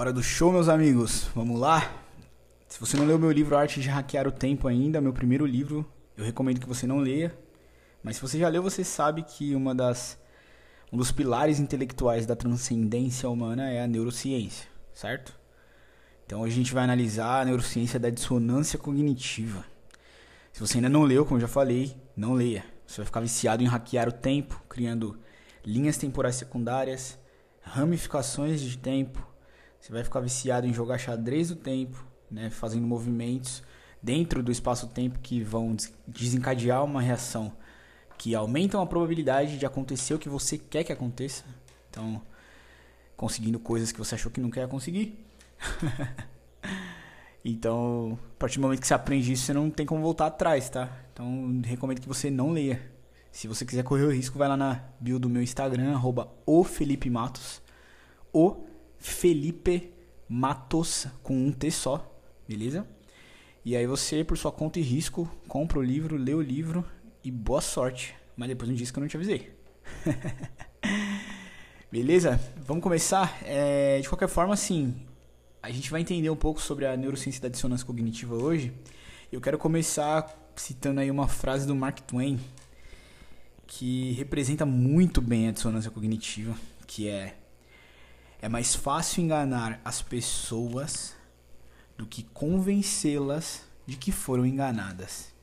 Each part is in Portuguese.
Hora do show, meus amigos. Vamos lá? Se você não leu meu livro Arte de Hackear o Tempo ainda, meu primeiro livro, eu recomendo que você não leia. Mas se você já leu, você sabe que uma das um dos pilares intelectuais da transcendência humana é a neurociência, certo? Então hoje a gente vai analisar a neurociência da dissonância cognitiva. Se você ainda não leu, como já falei, não leia. Você vai ficar viciado em hackear o tempo, criando linhas temporais secundárias, ramificações de tempo. Você vai ficar viciado em jogar xadrez do tempo, né, fazendo movimentos dentro do espaço-tempo que vão desencadear uma reação que aumentam a probabilidade de acontecer o que você quer que aconteça. Então, conseguindo coisas que você achou que não quer conseguir. então, a partir do momento que você aprende isso, você não tem como voltar atrás, tá? Então, recomendo que você não leia. Se você quiser correr o risco, vai lá na bio do meu Instagram, arroba o Felipe Matos. O Felipe Matos, com um T só, beleza? E aí você, por sua conta e risco, compra o livro, lê o livro e boa sorte. Mas depois não disse que eu não te avisei. beleza? Vamos começar? É, de qualquer forma, assim, a gente vai entender um pouco sobre a neurociência da dissonância cognitiva hoje. Eu quero começar citando aí uma frase do Mark Twain que representa muito bem a dissonância cognitiva, que é é mais fácil enganar as pessoas do que convencê-las de que foram enganadas.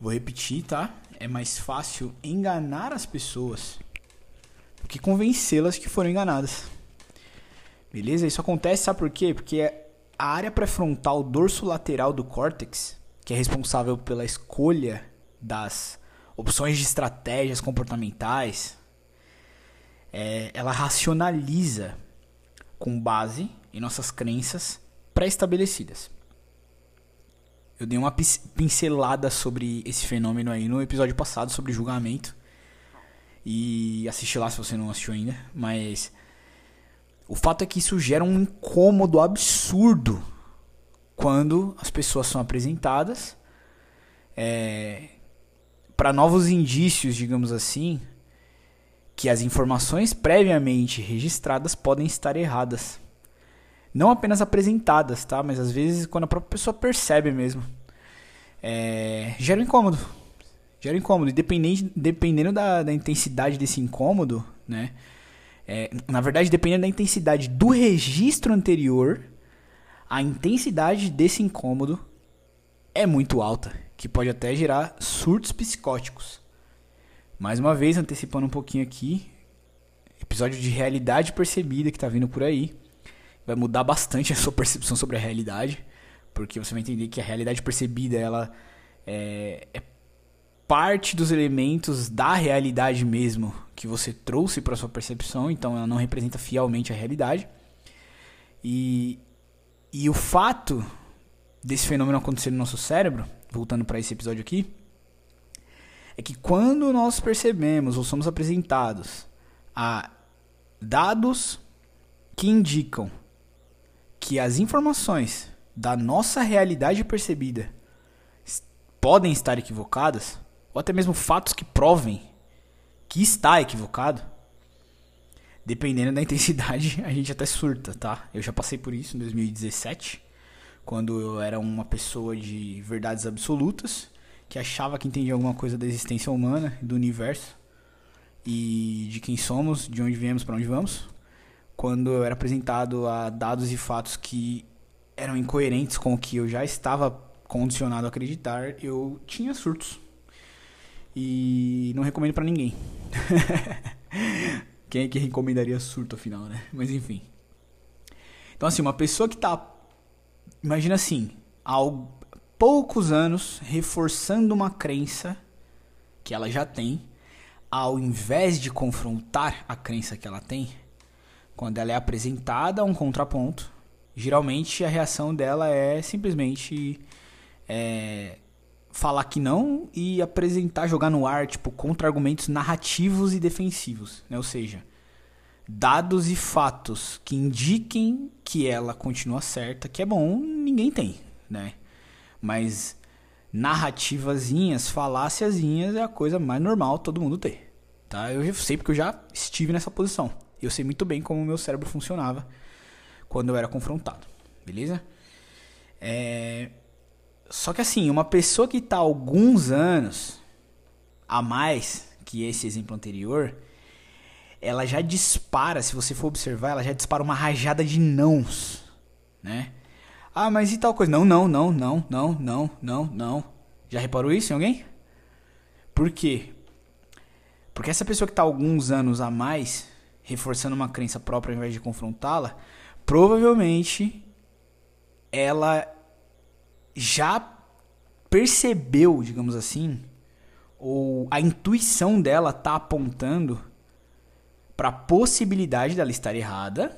Vou repetir, tá? É mais fácil enganar as pessoas do que convencê-las que foram enganadas. Beleza? Isso acontece, sabe por quê? Porque a área pré-frontal dorso lateral do córtex, que é responsável pela escolha das opções de estratégias comportamentais, é, ela racionaliza com base em nossas crenças pré-estabelecidas. Eu dei uma pincelada sobre esse fenômeno aí no episódio passado sobre julgamento. E assiste lá se você não assistiu ainda. Mas o fato é que isso gera um incômodo absurdo quando as pessoas são apresentadas é, para novos indícios, digamos assim, que as informações previamente registradas podem estar erradas. Não apenas apresentadas, tá? Mas às vezes quando a própria pessoa percebe mesmo. É... Gera um incômodo. Gera um incômodo. E dependendo, da, da intensidade desse incômodo, né? É, na verdade, dependendo da intensidade do registro anterior, a intensidade desse incômodo é muito alta, que pode até gerar surtos psicóticos. Mais uma vez, antecipando um pouquinho aqui, episódio de realidade percebida que tá vindo por aí. Vai mudar bastante a sua percepção sobre a realidade, porque você vai entender que a realidade percebida ela é, é parte dos elementos da realidade mesmo que você trouxe para sua percepção, então ela não representa fielmente a realidade. E, e o fato desse fenômeno acontecer no nosso cérebro, voltando para esse episódio aqui, é que quando nós percebemos ou somos apresentados a dados que indicam que as informações da nossa realidade percebida podem estar equivocadas, ou até mesmo fatos que provem que está equivocado, dependendo da intensidade, a gente até surta, tá? Eu já passei por isso em 2017, quando eu era uma pessoa de verdades absolutas que achava que entendia alguma coisa da existência humana, do universo e de quem somos, de onde viemos, para onde vamos, quando eu era apresentado a dados e fatos que eram incoerentes com o que eu já estava condicionado a acreditar, eu tinha surtos. E não recomendo para ninguém. Quem é que recomendaria surto afinal, né? Mas enfim. Então assim, uma pessoa que tá imagina assim, algo poucos anos reforçando uma crença que ela já tem, ao invés de confrontar a crença que ela tem, quando ela é apresentada a um contraponto, geralmente a reação dela é simplesmente é, falar que não e apresentar, jogar no ar, tipo, contra-argumentos narrativos e defensivos, né? Ou seja, dados e fatos que indiquem que ela continua certa, que é bom, ninguém tem, né? Mas narrativazinhas, faláciazinhas é a coisa mais normal todo mundo ter. Tá? Eu sei porque eu já estive nessa posição. Eu sei muito bem como o meu cérebro funcionava quando eu era confrontado, beleza? É... Só que assim, uma pessoa que está alguns anos a mais que esse exemplo anterior, ela já dispara, se você for observar, ela já dispara uma rajada de nãos, né? Ah, mas e tal coisa? Não, não, não, não, não, não, não, não. Já reparou isso em alguém? Por quê? Porque essa pessoa que está alguns anos a mais, reforçando uma crença própria ao invés de confrontá-la, provavelmente ela já percebeu, digamos assim, ou a intuição dela tá apontando para a possibilidade dela estar errada,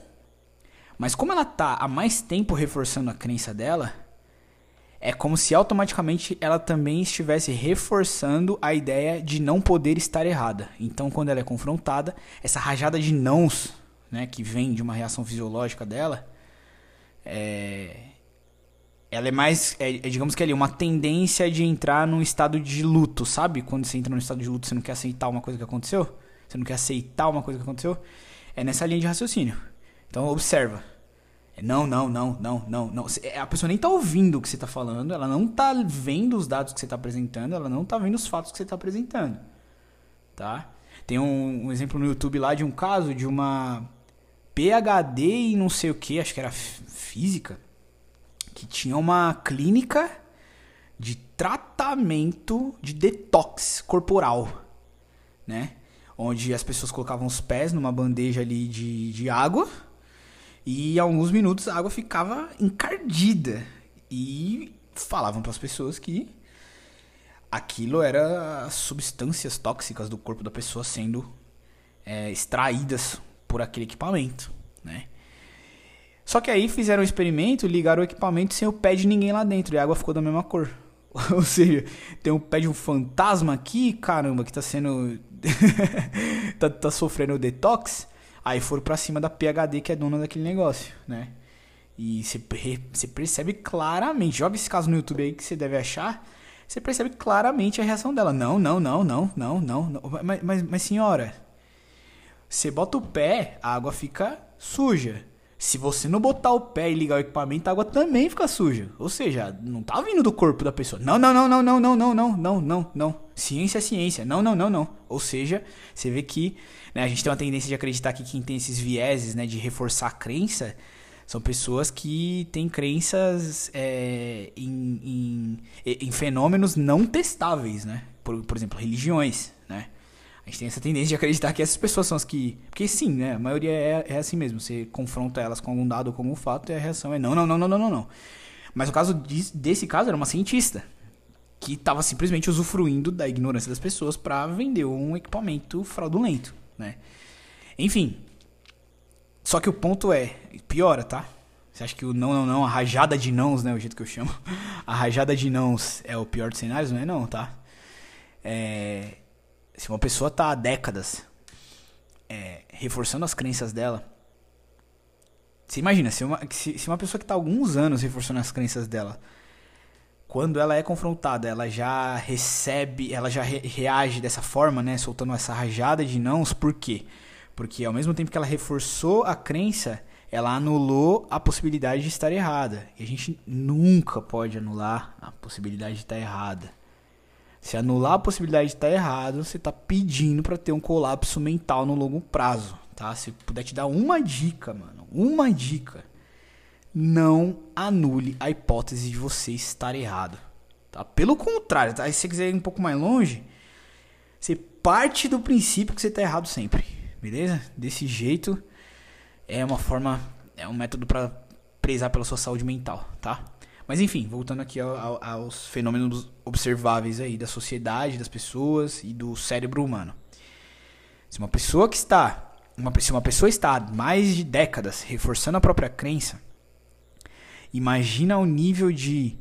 mas como ela tá há mais tempo reforçando a crença dela, é como se automaticamente ela também estivesse reforçando a ideia de não poder estar errada. Então, quando ela é confrontada, essa rajada de nãos, né, que vem de uma reação fisiológica dela, é, ela é mais, é, é, digamos que ali, uma tendência de entrar num estado de luto, sabe? Quando você entra num estado de luto, você não quer aceitar uma coisa que aconteceu, você não quer aceitar uma coisa que aconteceu, é nessa linha de raciocínio. Então, observa. É, não, não, não, não, não, não. A pessoa nem tá ouvindo o que você tá falando, ela não tá vendo os dados que você tá apresentando, ela não tá vendo os fatos que você tá apresentando. Tá? Tem um, um exemplo no YouTube lá de um caso de uma PhD e não sei o que, acho que era física que tinha uma clínica de tratamento de detox corporal, né? Onde as pessoas colocavam os pés numa bandeja ali de, de água e alguns minutos a água ficava encardida e falavam para as pessoas que aquilo era substâncias tóxicas do corpo da pessoa sendo é, extraídas por aquele equipamento, né? Só que aí fizeram um experimento, ligaram o equipamento sem o pé de ninguém lá dentro e a água ficou da mesma cor. Ou seja, tem um pé de um fantasma aqui, caramba, que tá sendo. tá, tá sofrendo detox. Aí foram pra cima da PHD que é dona daquele negócio, né? E você percebe claramente. Joga esse caso no YouTube aí que você deve achar. Você percebe claramente a reação dela. Não, não, não, não, não, não. não. Mas, mas, mas senhora, você bota o pé, a água fica suja. Se você não botar o pé e ligar o equipamento, a água também fica suja. Ou seja, não tá vindo do corpo da pessoa. Não, não, não, não, não, não, não, não, não, não, não. Ciência é ciência. Não, não, não, não. Ou seja, você vê que né, a gente tem uma tendência de acreditar que quem tem esses vieses, né, de reforçar a crença, são pessoas que têm crenças é, em, em, em, fenômenos não testáveis, né? Por, por exemplo, religiões, né? A gente tem essa tendência de acreditar que essas pessoas são as que. Porque sim, né? A maioria é, é assim mesmo. Você confronta elas com algum dado ou com algum fato e a reação é não, não, não, não, não, não. Mas o caso de, desse caso era uma cientista que estava simplesmente usufruindo da ignorância das pessoas para vender um equipamento fraudulento, né? Enfim. Só que o ponto é, piora, tá? Você acha que o não, não, não, a rajada de nãos, né? O jeito que eu chamo. A rajada de nãos é o pior dos cenários? Não é não, tá? É, se uma pessoa tá há décadas é, reforçando as crenças dela. Você imagina, se uma, se, se uma pessoa que está há alguns anos reforçando as crenças dela, quando ela é confrontada, ela já recebe, ela já re, reage dessa forma, né? Soltando essa rajada de nãos, por quê? Porque ao mesmo tempo que ela reforçou a crença, ela anulou a possibilidade de estar errada. E a gente nunca pode anular a possibilidade de estar errada. Se anular a possibilidade de estar errado, você está pedindo para ter um colapso mental no longo prazo, tá? Se puder te dar uma dica, mano, uma dica, não anule a hipótese de você estar errado, tá? Pelo contrário, tá? Se você quiser ir um pouco mais longe, você parte do princípio que você está errado sempre, beleza? Desse jeito é uma forma, é um método para prezar pela sua saúde mental, tá? Mas enfim, voltando aqui ao, ao, aos fenômenos observáveis aí da sociedade, das pessoas e do cérebro humano. Se uma pessoa que está, uma, se uma pessoa está há mais de décadas reforçando a própria crença, imagina o nível de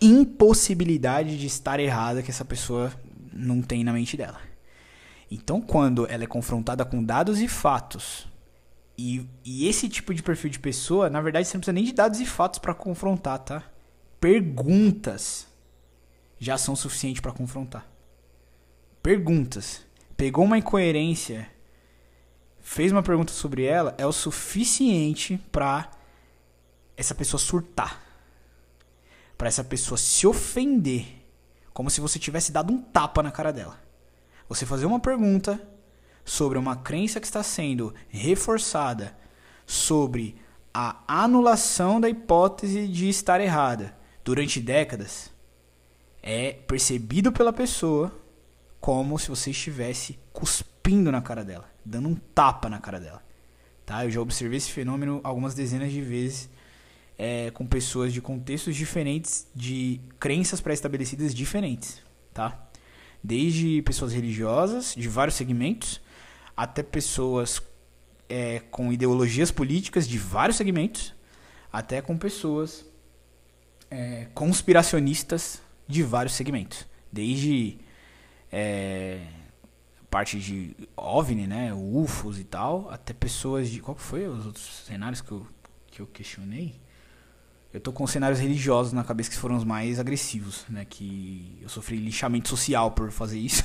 impossibilidade de estar errada que essa pessoa não tem na mente dela. Então, quando ela é confrontada com dados e fatos e, e esse tipo de perfil de pessoa, na verdade, você não precisa nem de dados e fatos para confrontar, tá? Perguntas já são suficientes para confrontar. Perguntas. Pegou uma incoerência fez uma pergunta sobre ela é o suficiente pra essa pessoa surtar. Pra essa pessoa se ofender. Como se você tivesse dado um tapa na cara dela. Você fazer uma pergunta sobre uma crença que está sendo reforçada sobre a anulação da hipótese de estar errada durante décadas é percebido pela pessoa como se você estivesse cuspindo na cara dela, dando um tapa na cara dela. Tá? Eu já observei esse fenômeno algumas dezenas de vezes é, com pessoas de contextos diferentes, de crenças pré-estabelecidas diferentes. Tá? Desde pessoas religiosas, de vários segmentos, até pessoas é, com ideologias políticas de vários segmentos, até com pessoas é, conspiracionistas de vários segmentos. Desde é, parte de OVNI, né, UFOs e tal, até pessoas de... Qual foi os outros cenários que eu, que eu questionei? Eu tô com cenários religiosos na cabeça que foram os mais agressivos, né? Que eu sofri lixamento social por fazer isso.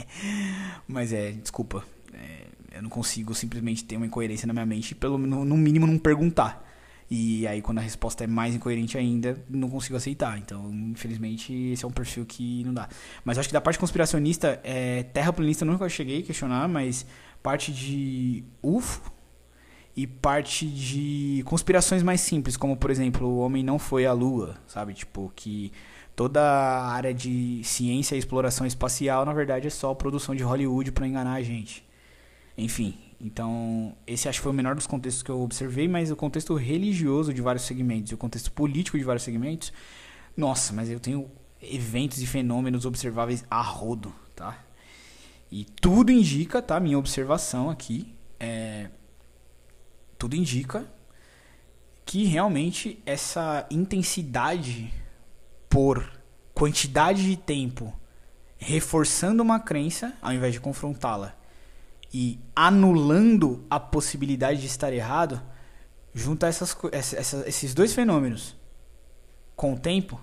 Mas é, desculpa. É, eu não consigo simplesmente ter uma incoerência na minha mente, pelo no mínimo não perguntar. E aí, quando a resposta é mais incoerente ainda, não consigo aceitar. Então, infelizmente, esse é um perfil que não dá. Mas acho que da parte conspiracionista, é, terraplanista nunca cheguei a questionar, mas parte de UFO e parte de conspirações mais simples, como, por exemplo, o homem não foi à lua, sabe? Tipo, que toda a área de ciência e exploração espacial, na verdade, é só produção de Hollywood para enganar a gente. Enfim, então, esse acho que foi o menor dos contextos que eu observei, mas o contexto religioso de vários segmentos e o contexto político de vários segmentos, nossa, mas eu tenho eventos e fenômenos observáveis a rodo, tá? E tudo indica, tá? Minha observação aqui é. Tudo indica que realmente essa intensidade por quantidade de tempo reforçando uma crença ao invés de confrontá-la e anulando a possibilidade de estar errado, juntar essas, essa, esses dois fenômenos com o tempo,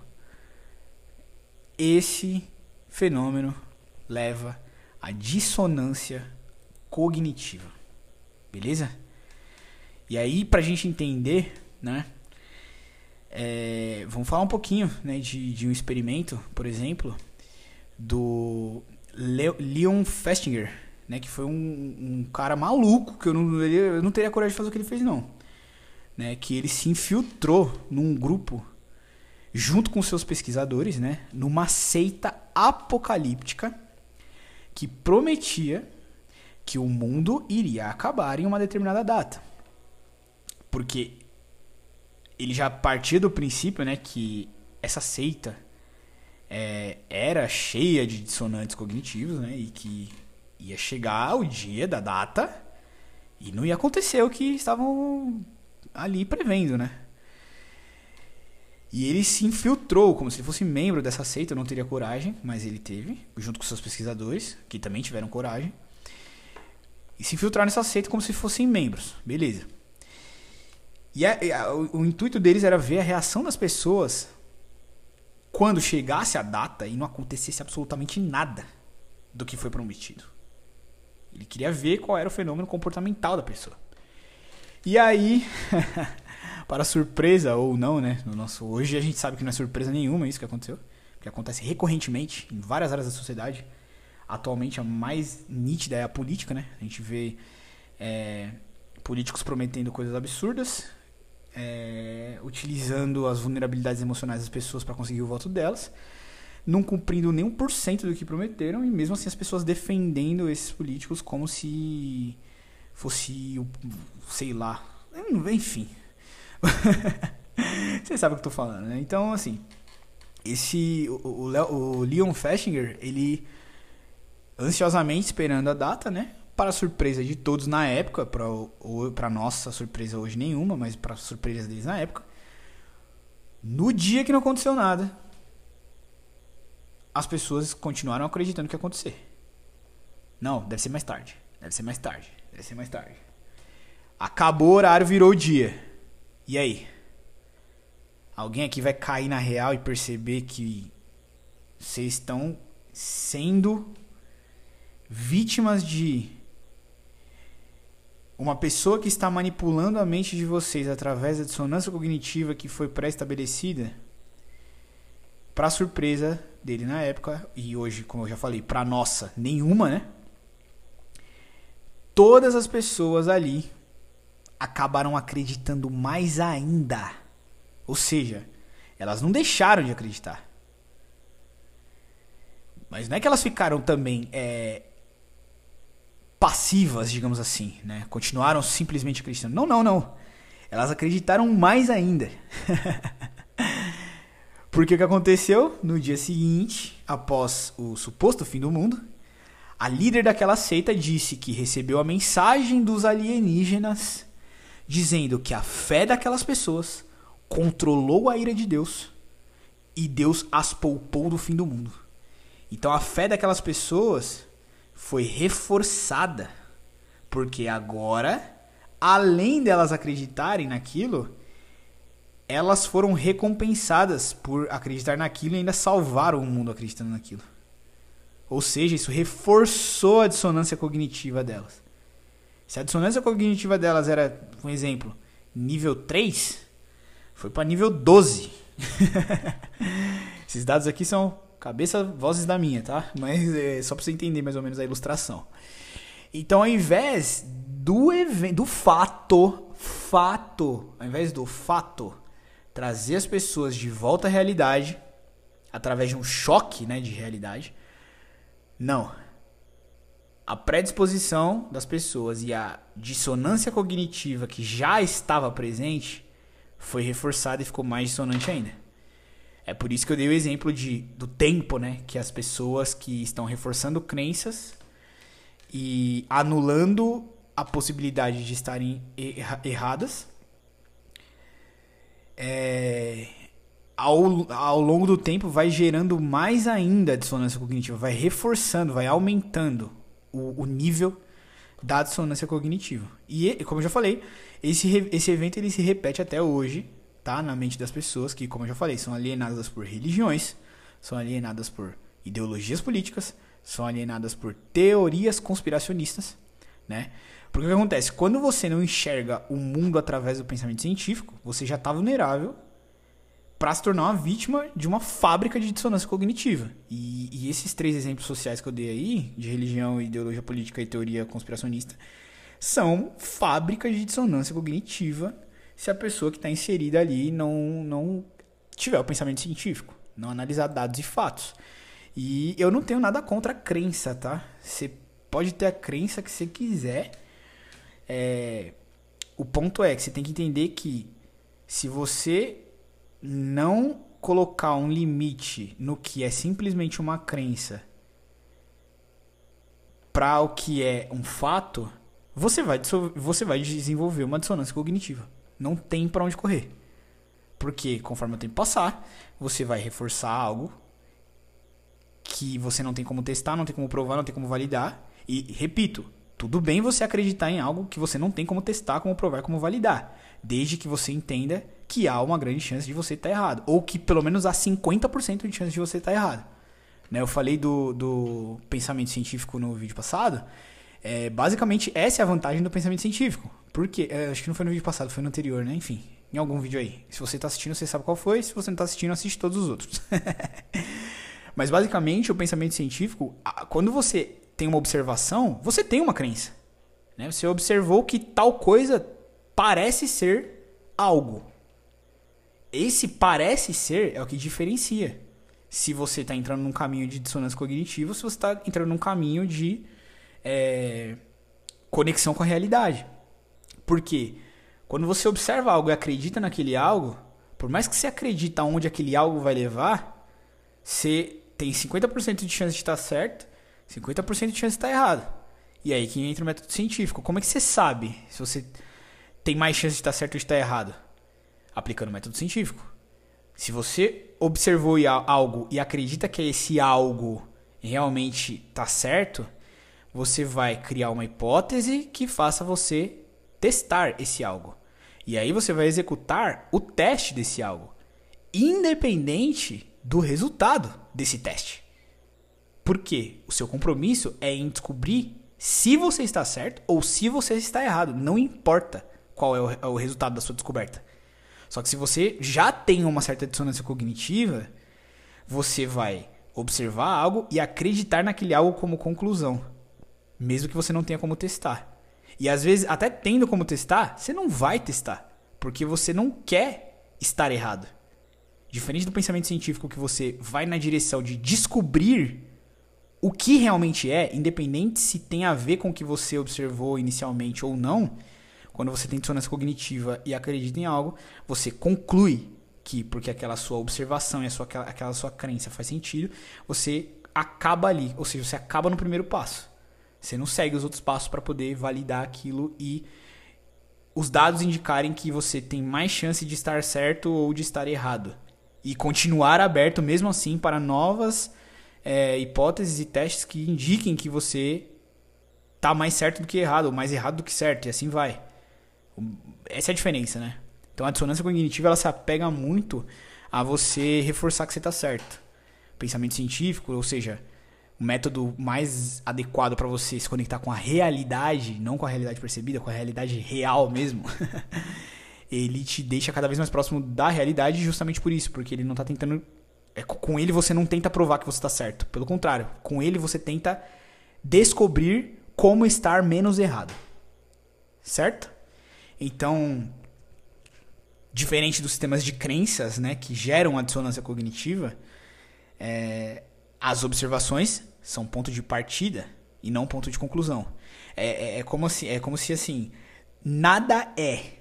esse fenômeno leva à dissonância cognitiva. Beleza? E aí, pra gente entender, né? É, vamos falar um pouquinho né, de, de um experimento, por exemplo, do Leon Festinger, né? Que foi um, um cara maluco, que eu não, eu não teria coragem de fazer o que ele fez, não. Né? Que ele se infiltrou num grupo, junto com seus pesquisadores, né? Numa seita apocalíptica que prometia que o mundo iria acabar em uma determinada data. Porque ele já partia do princípio, né, que essa seita é, era cheia de dissonantes cognitivos, né, e que ia chegar o dia da data e não ia acontecer o que estavam ali prevendo, né? E ele se infiltrou como se ele fosse membro dessa seita, não teria coragem, mas ele teve, junto com seus pesquisadores, que também tiveram coragem. E se infiltrar nessa seita como se fossem membros, beleza. E a, a, o, o intuito deles era ver a reação das pessoas quando chegasse a data e não acontecesse absolutamente nada do que foi prometido. Ele queria ver qual era o fenômeno comportamental da pessoa. E aí, para surpresa ou não, né? No nosso hoje a gente sabe que não é surpresa nenhuma isso que aconteceu, que acontece recorrentemente em várias áreas da sociedade. Atualmente a mais nítida é a política, né? A gente vê é, políticos prometendo coisas absurdas, é, utilizando as vulnerabilidades emocionais das pessoas para conseguir o voto delas não cumprindo nem um por cento do que prometeram e mesmo assim as pessoas defendendo esses políticos como se fosse, sei lá, enfim. Você sabe o que eu tô falando, né? Então, assim, esse o, o, o Leon Festinger, ele ansiosamente esperando a data, né? Para surpresa de todos na época, para nossa surpresa hoje nenhuma, mas para surpresa deles na época. No dia que não aconteceu nada, as pessoas continuaram acreditando que ia acontecer. Não, deve ser mais tarde. Deve ser mais tarde. Deve ser mais tarde. Acabou o horário, virou o dia. E aí? Alguém aqui vai cair na real e perceber que vocês estão sendo vítimas de uma pessoa que está manipulando a mente de vocês através da dissonância cognitiva que foi pré-estabelecida, para surpresa dele na época e hoje, como eu já falei, para nossa nenhuma, né? Todas as pessoas ali acabaram acreditando mais ainda. Ou seja, elas não deixaram de acreditar. Mas não é que elas ficaram também é, passivas, digamos assim, né? Continuaram simplesmente acreditando. Não, não, não. Elas acreditaram mais ainda. Porque o que aconteceu no dia seguinte, após o suposto fim do mundo, a líder daquela seita disse que recebeu a mensagem dos alienígenas dizendo que a fé daquelas pessoas controlou a ira de Deus e Deus as poupou do fim do mundo. Então a fé daquelas pessoas foi reforçada, porque agora, além delas acreditarem naquilo, elas foram recompensadas por acreditar naquilo e ainda salvaram o mundo acreditando naquilo. Ou seja, isso reforçou a dissonância cognitiva delas. Se a dissonância cognitiva delas era, um exemplo, nível 3, foi para nível 12. Esses dados aqui são cabeça, vozes da minha, tá? Mas é só para você entender mais ou menos a ilustração. Então, ao invés do evento, do fato, fato, ao invés do fato, trazer as pessoas de volta à realidade através de um choque, né, de realidade. Não a predisposição das pessoas e a dissonância cognitiva que já estava presente foi reforçada e ficou mais dissonante ainda. É por isso que eu dei o exemplo de, do tempo, né? Que as pessoas que estão reforçando crenças e anulando a possibilidade de estarem erra erradas, é, ao, ao longo do tempo vai gerando mais ainda a dissonância cognitiva, vai reforçando, vai aumentando o, o nível da dissonância cognitiva. E, como eu já falei, esse, esse evento ele se repete até hoje, tá? Na mente das pessoas que, como eu já falei, são alienadas por religiões, são alienadas por ideologias políticas, são alienadas por teorias conspiracionistas, né? Porque o que acontece? Quando você não enxerga o mundo através do pensamento científico, você já está vulnerável para se tornar uma vítima de uma fábrica de dissonância cognitiva. E, e, esses três exemplos sociais que eu dei aí, de religião, ideologia política e teoria conspiracionista, são fábricas de dissonância cognitiva se a pessoa que está inserida ali não, não tiver o pensamento científico, não analisar dados e fatos. E eu não tenho nada contra a crença, tá? Você pode ter a crença que você quiser. É... O ponto é que você tem que entender que se você não colocar um limite no que é simplesmente uma crença para o que é um fato, você vai, você vai desenvolver uma dissonância cognitiva. Não tem para onde correr. Porque conforme o tempo passar, você vai reforçar algo que você não tem como testar, não tem como provar, não tem como validar. E repito, tudo bem você acreditar em algo que você não tem como testar, como provar, como validar, desde que você entenda que há uma grande chance de você estar errado. Ou que pelo menos há 50% de chance de você estar errado. Né? Eu falei do, do pensamento científico no vídeo passado. É, basicamente, essa é a vantagem do pensamento científico. Porque, é, acho que não foi no vídeo passado, foi no anterior, né? Enfim, em algum vídeo aí. Se você está assistindo, você sabe qual foi. Se você não está assistindo, assiste todos os outros. Mas basicamente, o pensamento científico, quando você tem uma observação, você tem uma crença. Né? Você observou que tal coisa parece ser algo. Esse parece ser é o que diferencia se você está entrando num caminho de dissonância cognitiva, se você está entrando num caminho de é, conexão com a realidade. Porque quando você observa algo e acredita naquele algo, por mais que você acredita onde aquele algo vai levar, você tem 50% de chance de estar certo, 50% de chance de estar errado. E aí que entra o método científico. Como é que você sabe se você tem mais chance de estar certo ou de estar errado? aplicando o método científico. Se você observou algo e acredita que esse algo realmente está certo, você vai criar uma hipótese que faça você testar esse algo. E aí você vai executar o teste desse algo, independente do resultado desse teste. Porque o seu compromisso é em descobrir se você está certo ou se você está errado. Não importa qual é o, é o resultado da sua descoberta. Só que se você já tem uma certa dissonância cognitiva, você vai observar algo e acreditar naquele algo como conclusão, mesmo que você não tenha como testar. E às vezes, até tendo como testar, você não vai testar, porque você não quer estar errado. Diferente do pensamento científico que você vai na direção de descobrir o que realmente é, independente se tem a ver com o que você observou inicialmente ou não, quando você tem dissonância cognitiva e acredita em algo, você conclui que porque aquela sua observação e sua, aquela, aquela sua crença faz sentido, você acaba ali, ou seja, você acaba no primeiro passo. Você não segue os outros passos para poder validar aquilo e os dados indicarem que você tem mais chance de estar certo ou de estar errado. E continuar aberto mesmo assim para novas é, hipóteses e testes que indiquem que você está mais certo do que errado, ou mais errado do que certo, e assim vai. Essa é a diferença, né? Então a dissonância cognitiva ela se apega muito a você reforçar que você está certo. Pensamento científico, ou seja, o método mais adequado para você se conectar com a realidade, não com a realidade percebida, com a realidade real mesmo. ele te deixa cada vez mais próximo da realidade justamente por isso, porque ele não está tentando é, com ele você não tenta provar que você está certo, pelo contrário, com ele você tenta descobrir como estar menos errado. Certo? Então, diferente dos sistemas de crenças, né, que geram a dissonância cognitiva, é, as observações são ponto de partida e não ponto de conclusão. É, é, é, como, assim, é como se assim, nada é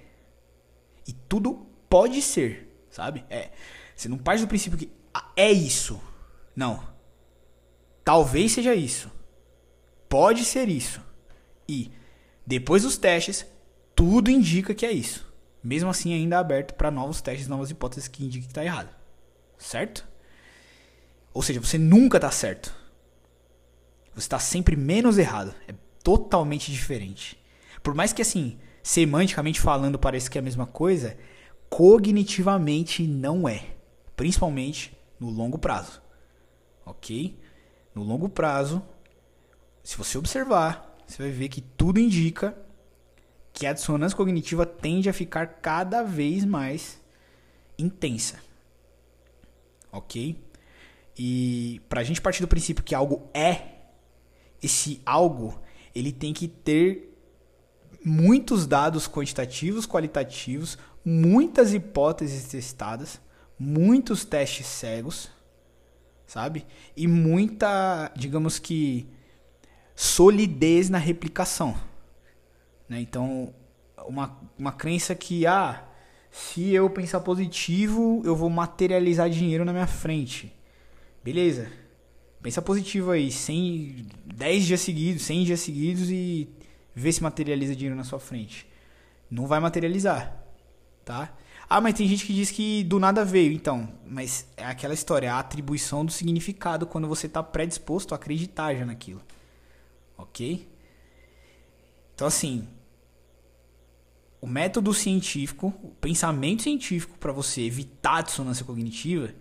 e tudo pode ser, sabe? É, você não parte do princípio que é isso. Não. Talvez seja isso. Pode ser isso. E depois dos testes, tudo indica que é isso. Mesmo assim, ainda aberto para novos testes, novas hipóteses que indiquem que está errado. Certo? Ou seja, você nunca está certo. Você está sempre menos errado. É totalmente diferente. Por mais que, assim, semanticamente falando pareça que é a mesma coisa, cognitivamente não é. Principalmente no longo prazo. Ok? No longo prazo, se você observar, você vai ver que tudo indica que a dissonância cognitiva tende a ficar cada vez mais intensa. Ok? E para a gente partir do princípio que algo é, esse algo ele tem que ter muitos dados quantitativos, qualitativos, muitas hipóteses testadas, muitos testes cegos, sabe? E muita, digamos que, solidez na replicação. Né? Então, uma, uma crença que, ah, se eu pensar positivo, eu vou materializar dinheiro na minha frente. Beleza. Pensa positivo aí, 100, 10 dias seguidos, 100 dias seguidos e vê se materializa dinheiro na sua frente. Não vai materializar, tá? Ah, mas tem gente que diz que do nada veio. Então, mas é aquela história, a atribuição do significado quando você está predisposto a acreditar já naquilo. Ok? Então, assim, o método científico, o pensamento científico para você evitar a dissonância cognitiva,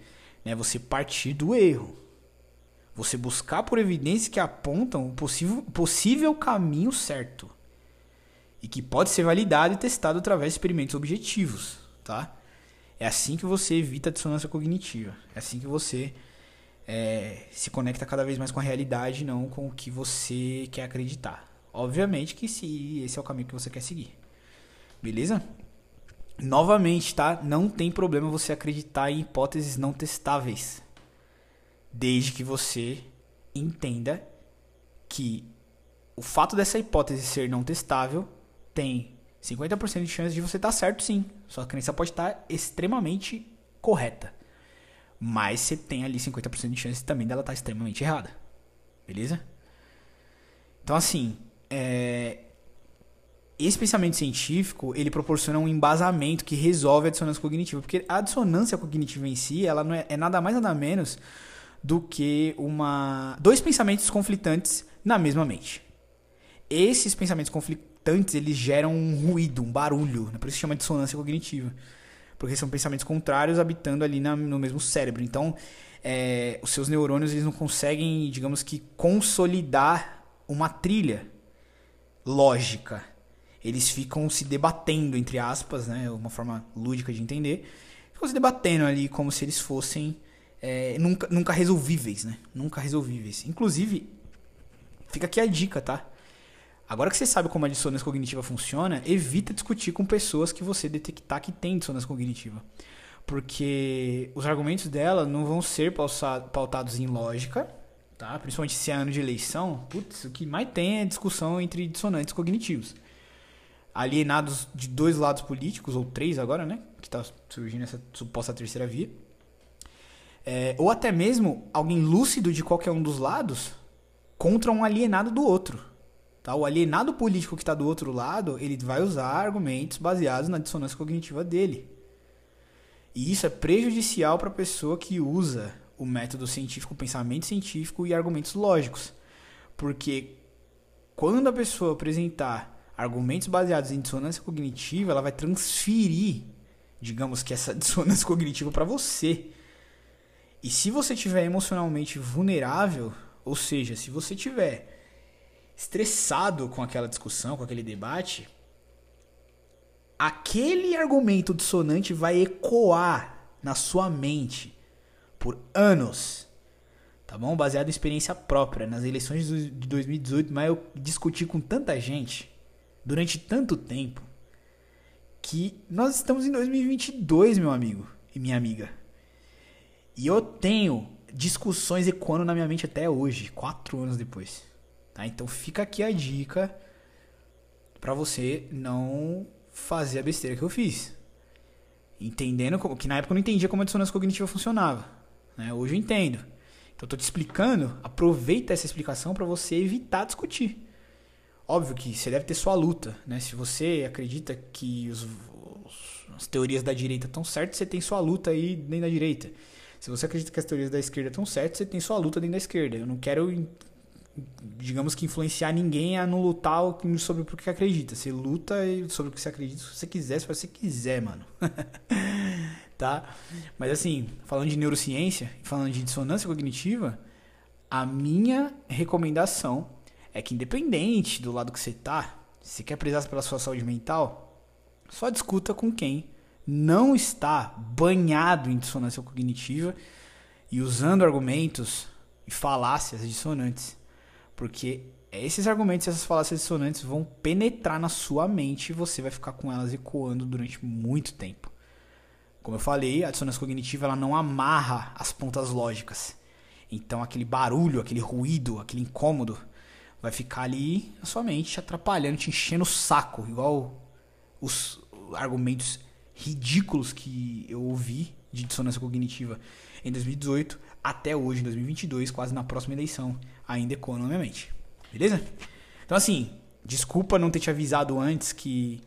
é você partir do erro. Você buscar por evidências que apontam o possível, possível caminho certo. E que pode ser validado e testado através de experimentos objetivos, tá? É assim que você evita a dissonância cognitiva. É assim que você é, se conecta cada vez mais com a realidade, não com o que você quer acreditar. Obviamente que se esse é o caminho que você quer seguir. Beleza? Novamente, tá? Não tem problema você acreditar em hipóteses não testáveis. Desde que você entenda que o fato dessa hipótese ser não testável tem 50% de chance de você estar certo sim. Sua crença pode estar extremamente correta. Mas você tem ali 50% de chance também dela estar extremamente errada. Beleza? Então assim, é, esse pensamento científico, ele proporciona um embasamento que resolve a dissonância cognitiva, porque a dissonância cognitiva em si, ela não é, é nada mais nada menos do que uma dois pensamentos conflitantes na mesma mente. Esses pensamentos conflitantes, eles geram um ruído, um barulho, né? por isso se chama dissonância cognitiva, porque são pensamentos contrários habitando ali na, no mesmo cérebro. Então, é, os seus neurônios eles não conseguem, digamos que, consolidar uma trilha lógica. Eles ficam se debatendo, entre aspas, né? Uma forma lúdica de entender. Ficam se debatendo ali como se eles fossem é, nunca, nunca resolvíveis, né? Nunca resolvíveis. Inclusive, fica aqui a dica, tá? Agora que você sabe como a dissonância cognitiva funciona, evita discutir com pessoas que você detectar que tem dissonância cognitiva. Porque os argumentos dela não vão ser pautados em lógica, tá? Principalmente se é ano de eleição, putz, o que mais tem é discussão entre dissonantes cognitivos. Alienados de dois lados políticos, ou três agora, né? Que está surgindo essa suposta terceira via. É, ou até mesmo alguém lúcido de qualquer um dos lados contra um alienado do outro. Tá? O alienado político que está do outro lado, ele vai usar argumentos baseados na dissonância cognitiva dele. E isso é prejudicial para a pessoa que usa o método científico, o pensamento científico e argumentos lógicos. Porque quando a pessoa apresentar argumentos baseados em dissonância cognitiva, ela vai transferir, digamos que essa dissonância cognitiva para você. E se você estiver emocionalmente vulnerável, ou seja, se você tiver estressado com aquela discussão, com aquele debate, aquele argumento dissonante vai ecoar na sua mente por anos. Tá bom? Baseado em experiência própria. Nas eleições de 2018, mas eu discuti com tanta gente durante tanto tempo que nós estamos em 2022, meu amigo e minha amiga. E eu tenho discussões ecoando na minha mente até hoje, quatro anos depois. Tá? Então fica aqui a dica para você não fazer a besteira que eu fiz. Entendendo como, que na época eu não entendia como a dissonância cognitiva funcionava. Né? Hoje eu entendo. Então eu tô te explicando, aproveita essa explicação para você evitar discutir. Óbvio que você deve ter sua luta, né? Se você acredita que os, os, as teorias da direita estão certas, você tem sua luta aí dentro da direita. Se você acredita que as teorias da esquerda estão certas, você tem sua luta dentro da esquerda. Eu não quero digamos que influenciar ninguém a não lutar sobre o que acredita. Você luta sobre o que você acredita se você quiser, se você quiser, mano. tá? Mas assim, falando de neurociência, falando de dissonância cognitiva, a minha recomendação é que independente do lado que você tá, se quer prezar pela sua saúde mental, só discuta com quem não está banhado em dissonância cognitiva e usando argumentos e falácias dissonantes porque esses argumentos, essas falácias dissonantes vão penetrar na sua mente e você vai ficar com elas ecoando durante muito tempo. Como eu falei, a dissonância cognitiva ela não amarra as pontas lógicas. Então aquele barulho, aquele ruído, aquele incômodo vai ficar ali na sua mente, te atrapalhando, te enchendo o saco, igual os argumentos ridículos que eu ouvi de dissonância cognitiva em 2018 até hoje, em 2022, quase na próxima eleição, ainda ecoam na minha mente. Beleza? Então, assim, desculpa não ter te avisado antes que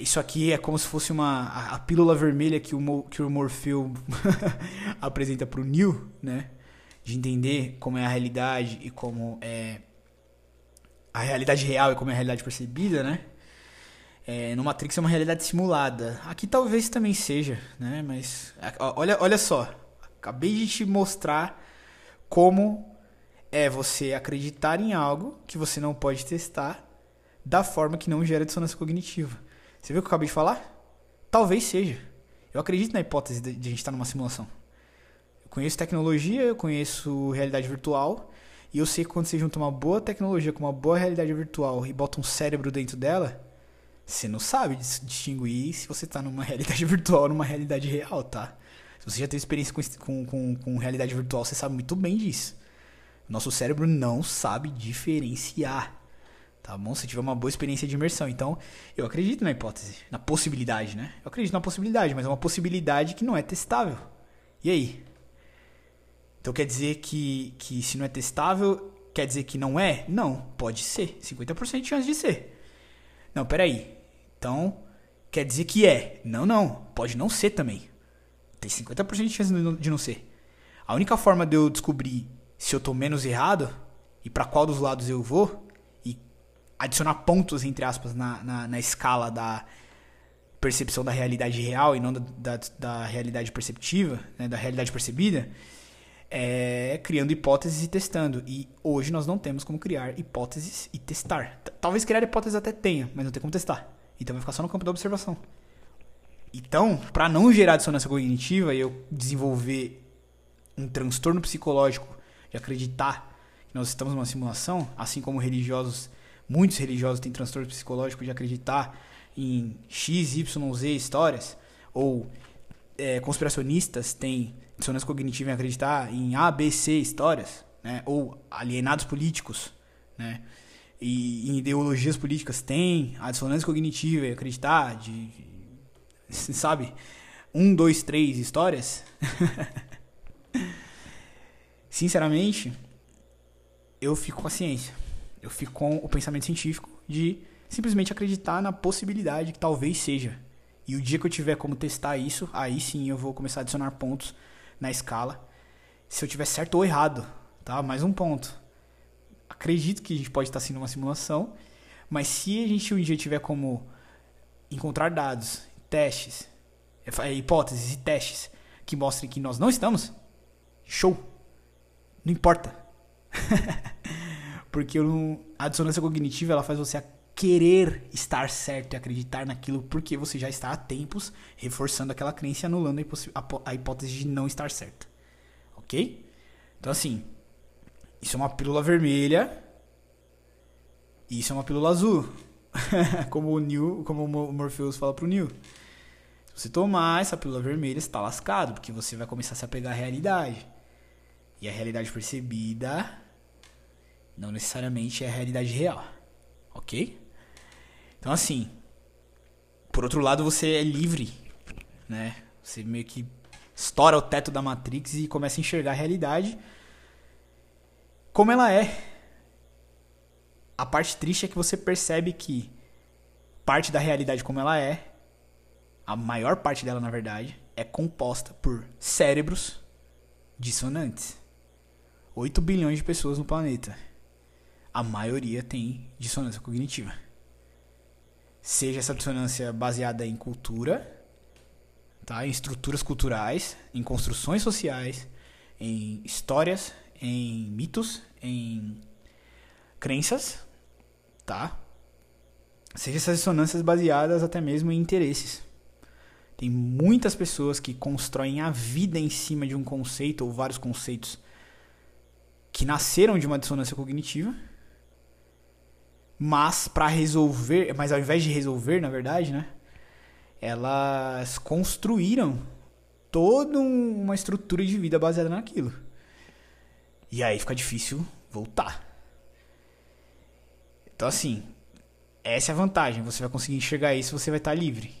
isso aqui é como se fosse uma a, pílula vermelha que o, que o Morfeu apresenta para o Neo, né? De entender como é a realidade e como é a realidade real e como é a realidade percebida, né? É, no Matrix é uma realidade simulada. Aqui talvez também seja, né? Mas olha, olha só, acabei de te mostrar como é você acreditar em algo que você não pode testar da forma que não gera dissonância cognitiva. Você viu o que eu acabei de falar? Talvez seja. Eu acredito na hipótese de a gente estar numa simulação. Conheço tecnologia, eu conheço realidade virtual, e eu sei que quando você junta uma boa tecnologia com uma boa realidade virtual e bota um cérebro dentro dela, você não sabe distinguir se você está numa realidade virtual ou numa realidade real, tá? Se você já teve experiência com, com, com realidade virtual, você sabe muito bem disso. Nosso cérebro não sabe diferenciar. Tá bom? Se tiver uma boa experiência de imersão. Então, eu acredito na hipótese, na possibilidade, né? Eu acredito na possibilidade, mas é uma possibilidade que não é testável. E aí? Então quer dizer que, que se não é testável, quer dizer que não é? Não, pode ser. 50% de chance de ser. Não, peraí. Então, quer dizer que é? Não, não. Pode não ser também. Tem 50% de chance de não ser. A única forma de eu descobrir se eu tô menos errado e para qual dos lados eu vou e adicionar pontos, entre aspas, na, na, na escala da percepção da realidade real e não da, da, da realidade perceptiva, né, da realidade percebida, é, criando hipóteses e testando. E hoje nós não temos como criar hipóteses e testar. T Talvez criar hipóteses até tenha, mas não tem como testar. Então vai ficar só no campo da observação. Então, para não gerar dissonância cognitiva e eu desenvolver um transtorno psicológico de acreditar que nós estamos numa simulação, assim como religiosos, muitos religiosos têm transtorno psicológico de acreditar em X, Y, Z histórias, ou é, conspiracionistas têm dissonância cognitiva em acreditar em A, B, C histórias, né? ou alienados políticos, né? e em ideologias políticas têm a dissonância cognitiva em acreditar de, sabe, um, dois, três histórias. Sinceramente, eu fico com a ciência. Eu fico com o pensamento científico de simplesmente acreditar na possibilidade que talvez seja. E o dia que eu tiver como testar isso, aí sim eu vou começar a adicionar pontos na escala. Se eu tiver certo ou errado, tá? Mais um ponto. Acredito que a gente pode estar sendo uma simulação, mas se a gente um dia tiver como encontrar dados, testes, é, hipóteses e testes que mostrem que nós não estamos, show. Não importa. Porque a dissonância cognitiva ela faz você querer estar certo e acreditar naquilo porque você já está há tempos reforçando aquela crença e anulando a hipótese de não estar certo. Ok? Então, assim, isso é uma pílula vermelha e isso é uma pílula azul. como o Neil, como o Morpheus fala pro Neil. Se você tomar essa pílula vermelha, você está lascado, porque você vai começar a se apegar à realidade. E a realidade percebida não necessariamente é a realidade real. Ok? Então, assim, por outro lado, você é livre, né? Você meio que estoura o teto da Matrix e começa a enxergar a realidade como ela é. A parte triste é que você percebe que parte da realidade como ela é, a maior parte dela, na verdade, é composta por cérebros dissonantes. 8 bilhões de pessoas no planeta. A maioria tem dissonância cognitiva. Seja essa dissonância baseada em cultura, tá? em estruturas culturais, em construções sociais, em histórias, em mitos, em crenças, tá? Seja essas dissonâncias baseadas até mesmo em interesses. Tem muitas pessoas que constroem a vida em cima de um conceito ou vários conceitos que nasceram de uma dissonância cognitiva mas para resolver, mas ao invés de resolver, na verdade, né? Elas construíram toda uma estrutura de vida baseada naquilo. E aí fica difícil voltar. Então assim, essa é a vantagem. Você vai conseguir enxergar isso, você vai estar livre.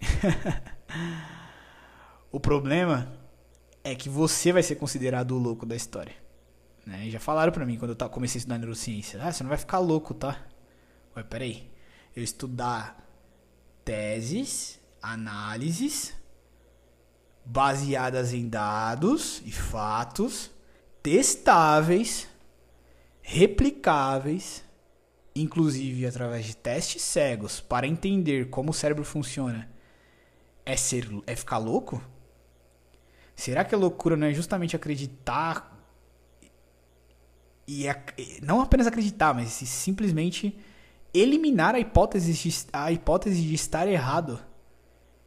o problema é que você vai ser considerado o louco da história. Né? já falaram pra mim quando eu comecei a estudar neurociência. Ah, você não vai ficar louco, tá? Ué, peraí. Eu estudar teses, análises baseadas em dados e fatos testáveis, replicáveis, inclusive através de testes cegos para entender como o cérebro funciona. É ser é ficar louco? Será que a loucura não é justamente acreditar e não apenas acreditar, mas simplesmente eliminar a hipótese de, a hipótese de estar errado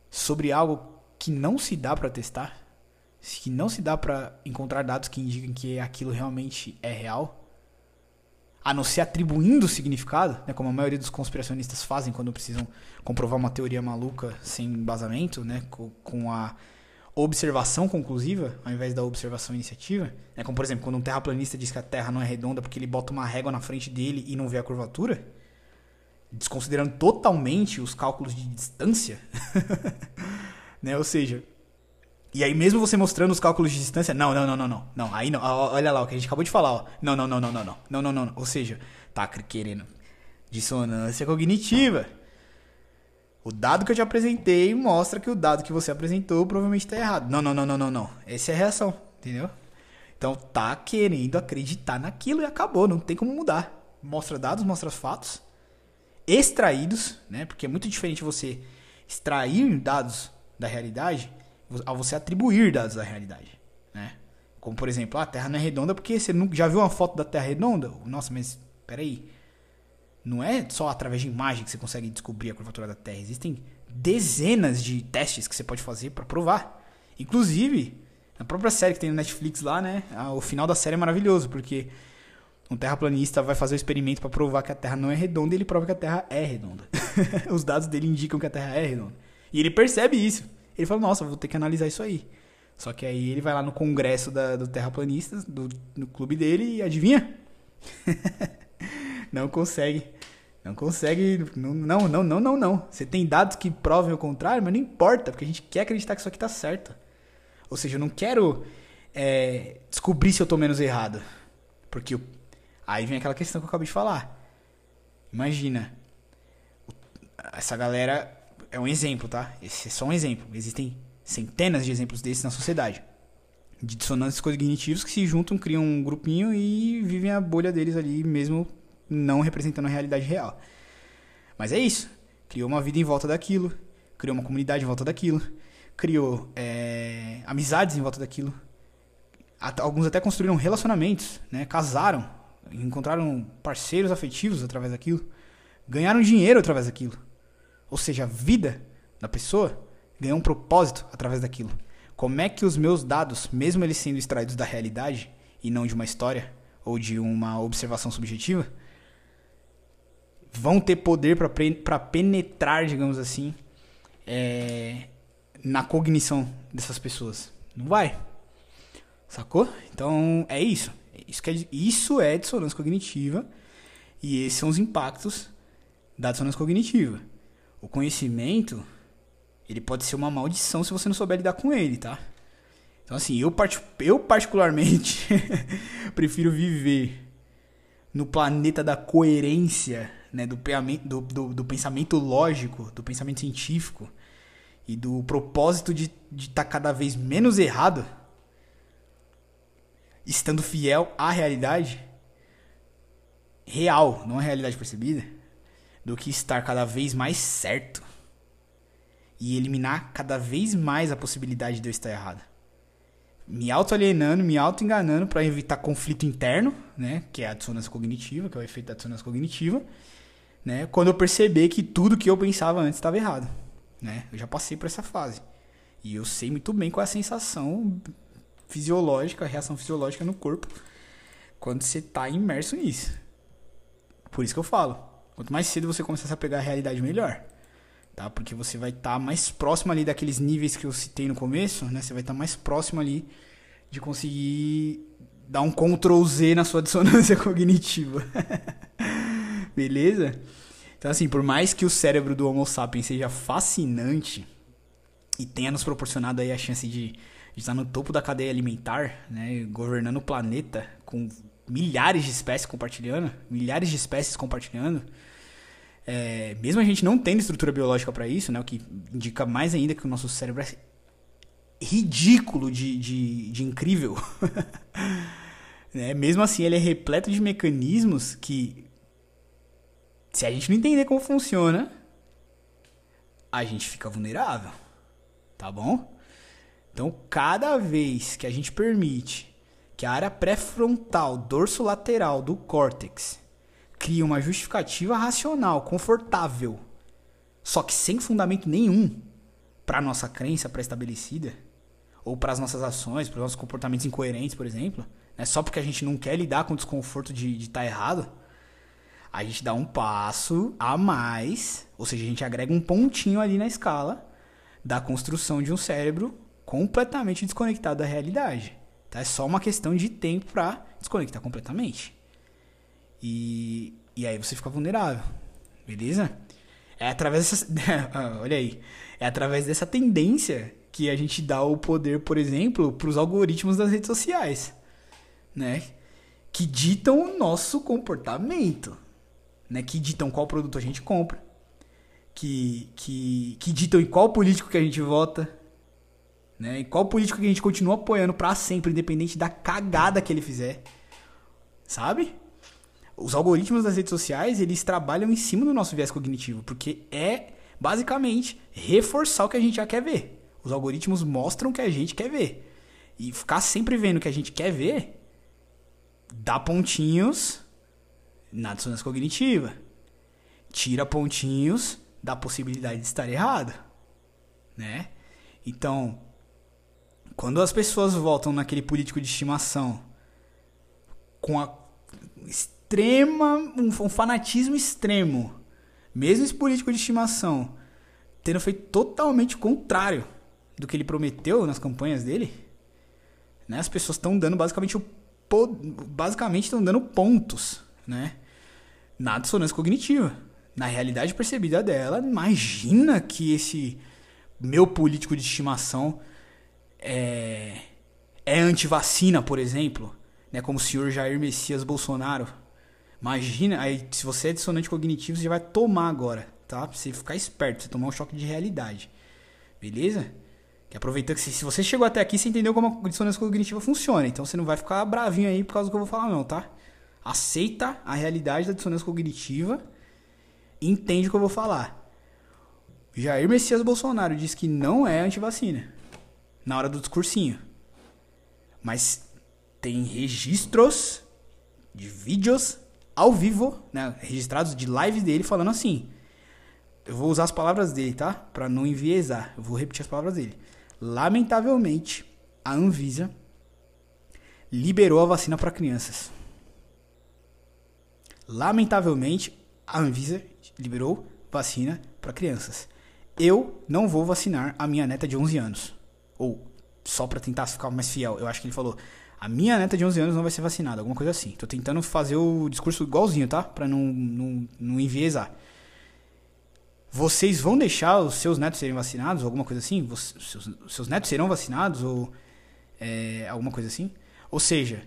sobre algo que não se dá para testar, que não se dá para encontrar dados que indicam que aquilo realmente é real, a não ser atribuindo significado, né, como a maioria dos conspiracionistas fazem quando precisam comprovar uma teoria maluca sem embasamento, né, com a observação conclusiva, ao invés da observação iniciativa. Né? Como, por exemplo, quando um terraplanista diz que a Terra não é redonda porque ele bota uma régua na frente dele e não vê a curvatura, desconsiderando totalmente os cálculos de distância. né? Ou seja, e aí mesmo você mostrando os cálculos de distância, não, não, não, não, não, não, aí não, olha lá o que a gente acabou de falar, ó. Não, não, não, não, não, não, não, não, não, ou seja, tá querendo dissonância cognitiva. O dado que eu te apresentei mostra que o dado que você apresentou provavelmente está errado. Não, não, não, não, não, não. Essa é a reação, entendeu? Então tá querendo acreditar naquilo e acabou, não tem como mudar. Mostra dados, mostra fatos extraídos, né? Porque é muito diferente você extrair dados da realidade a você atribuir dados da realidade, né? Como, por exemplo, ah, a Terra não é redonda porque você não, já viu uma foto da Terra redonda? Nossa, mas peraí. Não é só através de imagem que você consegue descobrir a curvatura da Terra. Existem dezenas de testes que você pode fazer para provar. Inclusive, na própria série que tem no Netflix lá, né? O final da série é maravilhoso, porque um terraplanista vai fazer o experimento para provar que a Terra não é redonda e ele prova que a Terra é redonda. Os dados dele indicam que a Terra é redonda. E ele percebe isso. Ele fala, nossa, vou ter que analisar isso aí. Só que aí ele vai lá no congresso da, do terraplanistas, do, no clube dele, e adivinha? não consegue. Não consegue. Não, não, não, não, não, não. Você tem dados que provem o contrário, mas não importa, porque a gente quer acreditar que isso aqui tá certo. Ou seja, eu não quero é, descobrir se eu tô menos errado. Porque eu, aí vem aquela questão que eu acabei de falar. Imagina. Essa galera é um exemplo, tá? Esse é só um exemplo. Existem centenas de exemplos desses na sociedade. De dissonantes cognitivos que se juntam, criam um grupinho e vivem a bolha deles ali, mesmo não representando a realidade real. Mas é isso. Criou uma vida em volta daquilo, criou uma comunidade em volta daquilo, criou é, amizades em volta daquilo. Alguns até construíram relacionamentos, né? casaram, encontraram parceiros afetivos através daquilo, ganharam dinheiro através daquilo. Ou seja, a vida da pessoa ganhou um propósito através daquilo. Como é que os meus dados, mesmo eles sendo extraídos da realidade e não de uma história ou de uma observação subjetiva, vão ter poder para penetrar, digamos assim, é, na cognição dessas pessoas? Não vai. Sacou? Então é isso. Isso, é, isso é dissonância cognitiva e esses são os impactos da dissonância cognitiva. O conhecimento ele pode ser uma maldição se você não souber lidar com ele, tá? Então, assim, eu, part... eu particularmente prefiro viver no planeta da coerência, né? Do, do, do, do, pensamento lógico, do pensamento científico e do propósito de estar tá cada vez menos errado, estando fiel à realidade real, não à realidade percebida, do que estar cada vez mais certo e eliminar cada vez mais a possibilidade de eu estar errado. Me auto-alienando, me auto-enganando para evitar conflito interno, né? Que é a dissonância cognitiva, que é o efeito da dissonância cognitiva, né? Quando eu perceber que tudo que eu pensava antes estava errado, né? Eu já passei por essa fase. E eu sei muito bem qual é a sensação fisiológica, a reação fisiológica no corpo quando você está imerso nisso. Por isso que eu falo, quanto mais cedo você começar a pegar a realidade, melhor tá? Porque você vai estar tá mais próximo ali daqueles níveis que eu citei no começo, né? Você vai estar tá mais próximo ali de conseguir dar um Ctrl Z na sua dissonância cognitiva. Beleza? Então assim, por mais que o cérebro do Homo sapiens seja fascinante e tenha nos proporcionado aí a chance de, estar no topo da cadeia alimentar, né, governando o planeta com milhares de espécies compartilhando, milhares de espécies compartilhando, é, mesmo a gente não tendo estrutura biológica para isso, né, o que indica mais ainda que o nosso cérebro é ridículo de, de, de incrível. né? Mesmo assim, ele é repleto de mecanismos que, se a gente não entender como funciona, a gente fica vulnerável. Tá bom? Então, cada vez que a gente permite que a área pré-frontal, dorso lateral do córtex cria uma justificativa racional, confortável, só que sem fundamento nenhum para nossa crença pré-estabelecida, ou para as nossas ações, para os nossos comportamentos incoerentes, por exemplo, né? só porque a gente não quer lidar com o desconforto de estar tá errado, a gente dá um passo a mais, ou seja, a gente agrega um pontinho ali na escala da construção de um cérebro completamente desconectado da realidade. Tá? É só uma questão de tempo para desconectar completamente. E, e aí você fica vulnerável. Beleza? É através dessa. Ah, olha aí. É através dessa tendência que a gente dá o poder, por exemplo, para os algoritmos das redes sociais. Né? Que ditam o nosso comportamento. Né? Que ditam qual produto a gente compra. Que, que, que ditam em qual político que a gente vota. Né? E qual político que a gente continua apoiando para sempre, independente da cagada que ele fizer. Sabe? os algoritmos das redes sociais, eles trabalham em cima do nosso viés cognitivo, porque é basicamente reforçar o que a gente já quer ver. Os algoritmos mostram o que a gente quer ver. e ficar sempre vendo o que a gente quer ver, dá pontinhos na dissonância cognitiva. Tira pontinhos da possibilidade de estar errado, né? Então, quando as pessoas voltam naquele político de estimação com a extrema um, um fanatismo extremo, mesmo esse político de estimação tendo feito totalmente o contrário do que ele prometeu nas campanhas dele, né? As pessoas estão dando basicamente o basicamente estão dando pontos, né? Na dissonância cognitiva, na realidade percebida dela. Imagina que esse meu político de estimação é é anti-vacina, por exemplo, né? Como o senhor Jair Messias Bolsonaro. Imagina, aí se você é dissonante cognitivo, você já vai tomar agora, tá? Pra você ficar esperto, você tomar um choque de realidade. Beleza? Que aproveitando que se, você chegou até aqui, você entendeu como a dissonância cognitiva funciona. Então você não vai ficar bravinho aí por causa do que eu vou falar, não, tá? Aceita a realidade da dissonância cognitiva e entende o que eu vou falar. Jair Messias Bolsonaro disse que não é antivacina na hora do discursinho. Mas tem registros de vídeos ao vivo, né, registrados de lives dele falando assim. Eu vou usar as palavras dele, tá? Para não enviesar. Eu vou repetir as palavras dele. Lamentavelmente, a Anvisa liberou a vacina para crianças. Lamentavelmente, a Anvisa liberou vacina para crianças. Eu não vou vacinar a minha neta de 11 anos. Ou só para tentar ficar mais fiel. Eu acho que ele falou: "A minha neta de 11 anos não vai ser vacinada", alguma coisa assim. Tô tentando fazer o discurso igualzinho, tá? Para não, não não enviesar. Vocês vão deixar os seus netos serem vacinados, alguma coisa assim? Os seus, seus netos serão vacinados, ou é, alguma coisa assim? Ou seja,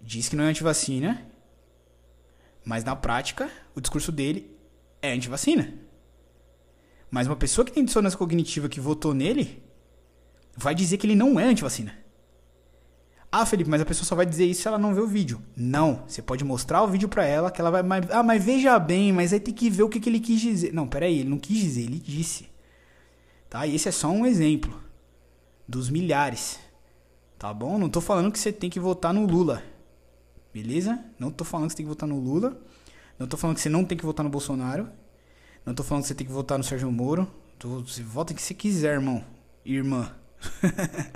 diz que não é antivacina, mas na prática, o discurso dele é antivacina. Mas uma pessoa que tem dissonância cognitiva que votou nele vai dizer que ele não é antivacina. Ah, Felipe, mas a pessoa só vai dizer isso se ela não vê o vídeo. Não, você pode mostrar o vídeo para ela que ela vai. Mas, ah, mas veja bem, mas aí tem que ver o que, que ele quis dizer. Não, peraí, ele não quis dizer, ele disse. Tá? E esse é só um exemplo dos milhares. Tá bom? Não tô falando que você tem que votar no Lula. Beleza? Não tô falando que você tem que votar no Lula. Não tô falando que você não tem que votar no Bolsonaro. Não tô falando que você tem que votar no Sérgio Moro. Você vota o que você quiser, irmão. Irmã.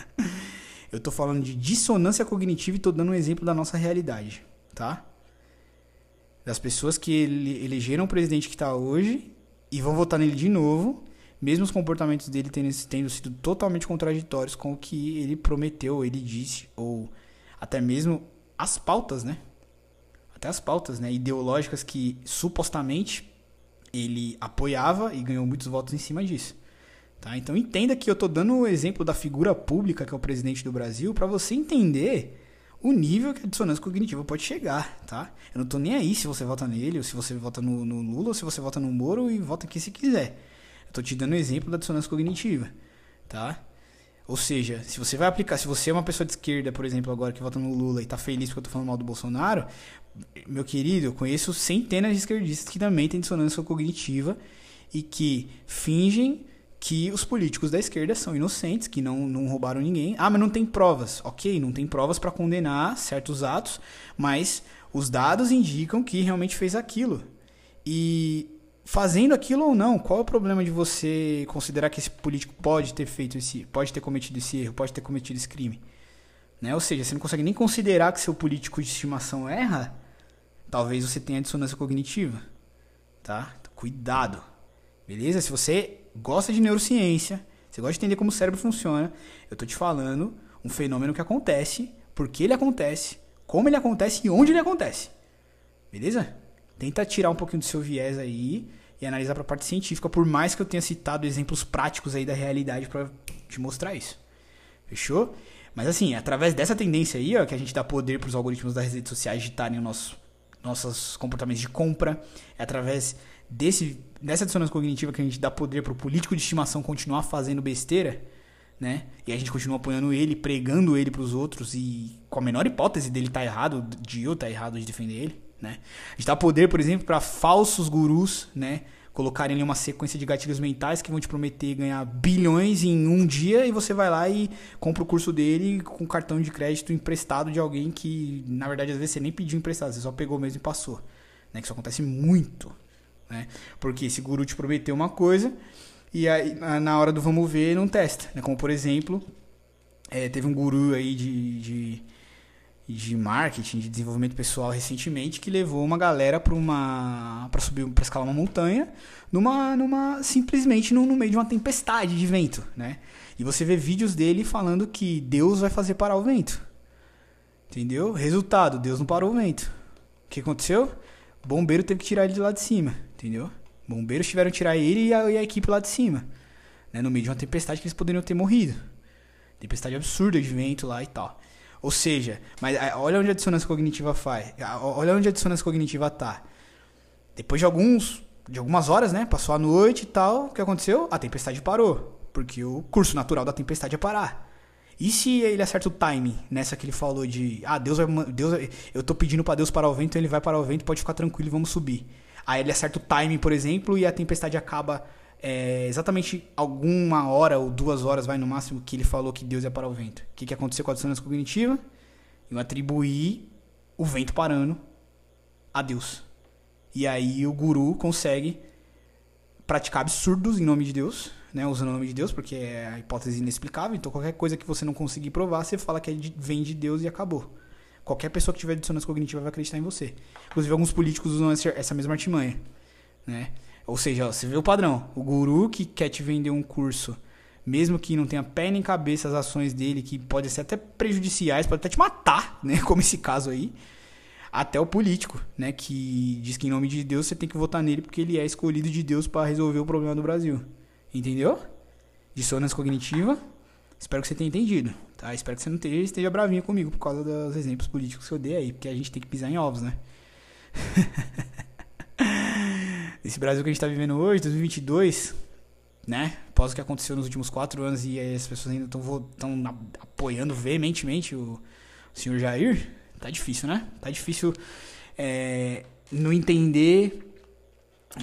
Eu tô falando de dissonância cognitiva e tô dando um exemplo da nossa realidade, tá? Das pessoas que ele, elegeram o presidente que está hoje e vão votar nele de novo, mesmo os comportamentos dele tendo, tendo sido totalmente contraditórios com o que ele prometeu, ele disse, ou até mesmo as pautas, né? Até as pautas, né? Ideológicas que supostamente ele apoiava e ganhou muitos votos em cima disso. Tá? Então entenda que eu estou dando o exemplo da figura pública que é o presidente do Brasil para você entender o nível que a dissonância cognitiva pode chegar, tá? Eu não estou nem aí se você vota nele, ou se você vota no, no, Lula, ou se você vota no Moro e vota aqui se quiser. Eu estou te dando o exemplo da dissonância cognitiva, tá? Ou seja, se você vai aplicar, se você é uma pessoa de esquerda, por exemplo, agora que vota no Lula e está feliz porque eu estou falando mal do Bolsonaro, meu querido, eu conheço centenas de esquerdistas que também têm dissonância cognitiva e que fingem que os políticos da esquerda são inocentes, que não, não roubaram ninguém. Ah, mas não tem provas. Ok, não tem provas para condenar certos atos, mas os dados indicam que realmente fez aquilo. E fazendo aquilo ou não, qual é o problema de você considerar que esse político pode ter feito esse, pode ter cometido esse erro, pode ter cometido esse crime? Né? Ou seja, você não consegue nem considerar que seu político de estimação erra, talvez você tenha dissonância cognitiva, tá? Cuidado. Beleza? Se você gosta de neurociência, você gosta de entender como o cérebro funciona, eu tô te falando um fenômeno que acontece, por que ele acontece, como ele acontece e onde ele acontece. Beleza? Tenta tirar um pouquinho do seu viés aí e analisar para a parte científica, por mais que eu tenha citado exemplos práticos aí da realidade para te mostrar isso. Fechou? Mas assim, através dessa tendência aí, ó, que a gente dá poder para os algoritmos das redes sociais ditarem o nosso, nossos comportamentos de compra, é através desse, dessa dissonância cognitiva que a gente dá poder pro político de estimação continuar fazendo besteira, né? E a gente continua apoiando ele, pregando ele pros outros e com a menor hipótese dele estar tá errado, de eu estar tá errado de defender ele, né? A gente dá poder, por exemplo, para falsos gurus, né? colocarem ali uma sequência de gatilhos mentais que vão te prometer ganhar bilhões em um dia e você vai lá e compra o curso dele com cartão de crédito emprestado de alguém que, na verdade, às vezes você nem pediu emprestado, você só pegou mesmo e passou. Né? Que isso acontece muito. Né? Porque esse guru te prometeu uma coisa e aí na hora do vamos ver não testa. Né? Como, por exemplo, é, teve um guru aí de, de de marketing, de desenvolvimento pessoal recentemente que levou uma galera para uma para subir para escalar uma montanha, numa numa simplesmente no, no, meio de uma tempestade de vento, né? E você vê vídeos dele falando que Deus vai fazer parar o vento. Entendeu? Resultado, Deus não parou o vento. O que aconteceu? Bombeiro teve que tirar ele de lá de cima, entendeu? Bombeiros tiveram que tirar ele e a, e a equipe lá de cima, né? No meio de uma tempestade que eles poderiam ter morrido. Tempestade absurda de vento lá e tal. Ou seja, mas olha onde a dissonância cognitiva faz. Olha onde a dissonância cognitiva tá. Depois de alguns de algumas horas, né? Passou a noite e tal, o que aconteceu? A tempestade parou, porque o curso natural da tempestade é parar. E se ele acerta o timing nessa que ele falou de, ah, Deus vai Deus eu tô pedindo para Deus parar o vento, ele vai parar o vento, pode ficar tranquilo, vamos subir. Aí ele acerta o timing, por exemplo, e a tempestade acaba é, exatamente alguma hora ou duas horas, vai no máximo, que ele falou que Deus ia parar o vento. O que, que aconteceu com a dissonância cognitiva? Eu atribuí o vento parando a Deus. E aí o guru consegue praticar absurdos em nome de Deus, né, usando o nome de Deus, porque é a hipótese inexplicável. Então qualquer coisa que você não conseguir provar, você fala que é vem de Deus e acabou. Qualquer pessoa que tiver dissonância cognitiva vai acreditar em você. Inclusive alguns políticos usam essa mesma artimanha, né? Ou seja, você vê o padrão. O guru que quer te vender um curso, mesmo que não tenha pé nem cabeça as ações dele, que podem ser até prejudiciais, pode até te matar, né? Como esse caso aí. Até o político, né? Que diz que em nome de Deus você tem que votar nele porque ele é escolhido de Deus para resolver o problema do Brasil. Entendeu? Dissonância cognitiva. Espero que você tenha entendido, tá? Espero que você não esteja, esteja bravinho comigo por causa dos exemplos políticos que eu dei aí, porque a gente tem que pisar em ovos, né? Esse Brasil que a gente está vivendo hoje, 2022, né? Após o que aconteceu nos últimos quatro anos e as pessoas ainda estão apoiando veementemente o, o senhor Jair, tá difícil, né? Tá difícil é, não entender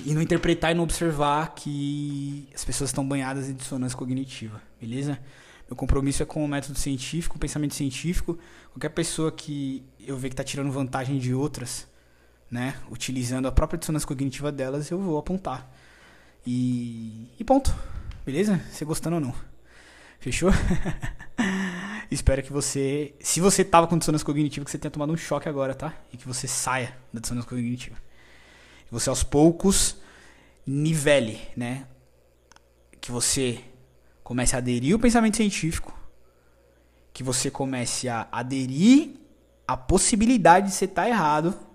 e não interpretar e não observar que as pessoas estão banhadas em dissonância cognitiva, beleza? Meu compromisso é com o método científico, o pensamento científico. Qualquer pessoa que eu ver que está tirando vantagem de outras né? Utilizando a própria dissonância cognitiva delas, eu vou apontar. E, e ponto. Beleza? Você gostando ou não. Fechou? Espero que você, se você tava com dissonância cognitiva, que você tenha tomado um choque agora, tá? E que você saia da dissonância cognitiva. Que você aos poucos nivele, né? Que você comece a aderir ao pensamento científico, que você comece a aderir à possibilidade de você estar tá errado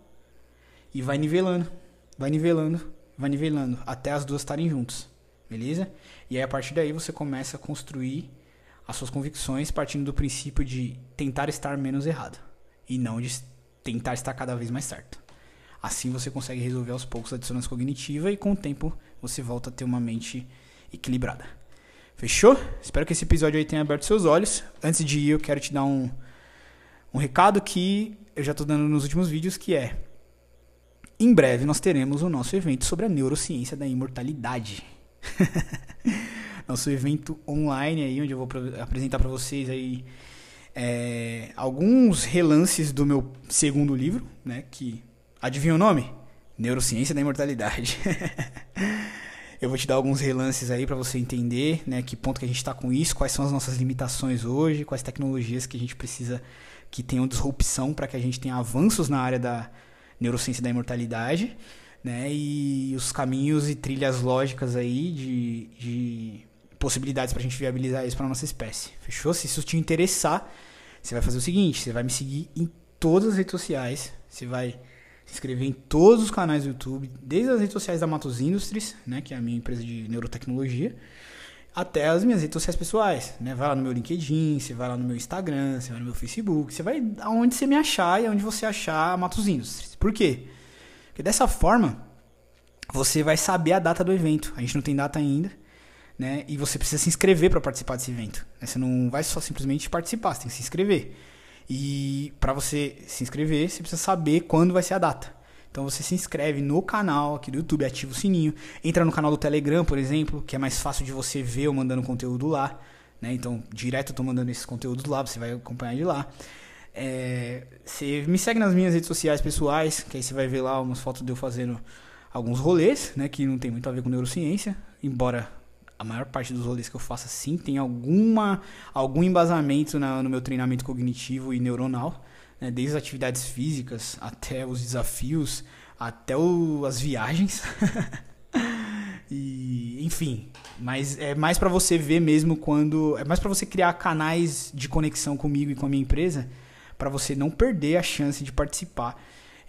e vai nivelando, vai nivelando, vai nivelando, até as duas estarem juntas, beleza? E aí a partir daí você começa a construir as suas convicções partindo do princípio de tentar estar menos errado e não de tentar estar cada vez mais certo. Assim você consegue resolver aos poucos a dissonância cognitiva e com o tempo você volta a ter uma mente equilibrada. Fechou? Espero que esse episódio aí tenha aberto seus olhos. Antes de ir, eu quero te dar um, um recado que eu já estou dando nos últimos vídeos, que é em breve nós teremos o nosso evento sobre a neurociência da imortalidade. nosso evento online aí, onde eu vou apresentar para vocês aí é, alguns relances do meu segundo livro, né? Que adivinha o nome? Neurociência da imortalidade. eu vou te dar alguns relances aí para você entender, né? Que ponto que a gente está com isso, quais são as nossas limitações hoje, quais tecnologias que a gente precisa que tenham disrupção para que a gente tenha avanços na área da neurociência da imortalidade, né? E os caminhos e trilhas lógicas aí de, de possibilidades para a gente viabilizar isso para nossa espécie. Fechou? Se isso te interessar, você vai fazer o seguinte: você vai me seguir em todas as redes sociais, você vai se inscrever em todos os canais do YouTube, desde as redes sociais da Matos Industries, né, que é a minha empresa de neurotecnologia, até as minhas redes sociais pessoais, né? Vai lá no meu LinkedIn, você vai lá no meu Instagram, você vai no meu Facebook, você vai aonde você me achar e aonde você achar Matos Industries. Por quê? Porque dessa forma você vai saber a data do evento. A gente não tem data ainda, né? E você precisa se inscrever para participar desse evento. Né? Você não vai só simplesmente participar, você tem que se inscrever. E para você se inscrever, você precisa saber quando vai ser a data. Então você se inscreve no canal aqui do YouTube, ativa o sininho, entra no canal do Telegram, por exemplo, que é mais fácil de você ver eu mandando conteúdo lá. Né? Então, direto eu tô mandando esses conteúdos lá, você vai acompanhar de lá. É, você me segue nas minhas redes sociais pessoais, que aí você vai ver lá umas fotos de eu fazendo alguns rolês, né, que não tem muito a ver com neurociência, embora a maior parte dos rolês que eu faço sim tem alguma algum embasamento na, no meu treinamento cognitivo e neuronal, né, desde as atividades físicas até os desafios, até o, as viagens. e enfim, mas é mais para você ver mesmo quando é mais para você criar canais de conexão comigo e com a minha empresa para você não perder a chance de participar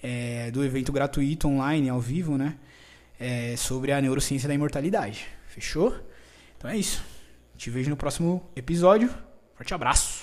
é, do evento gratuito online, ao vivo, né? É, sobre a neurociência da imortalidade. Fechou? Então é isso. Te vejo no próximo episódio. Forte abraço!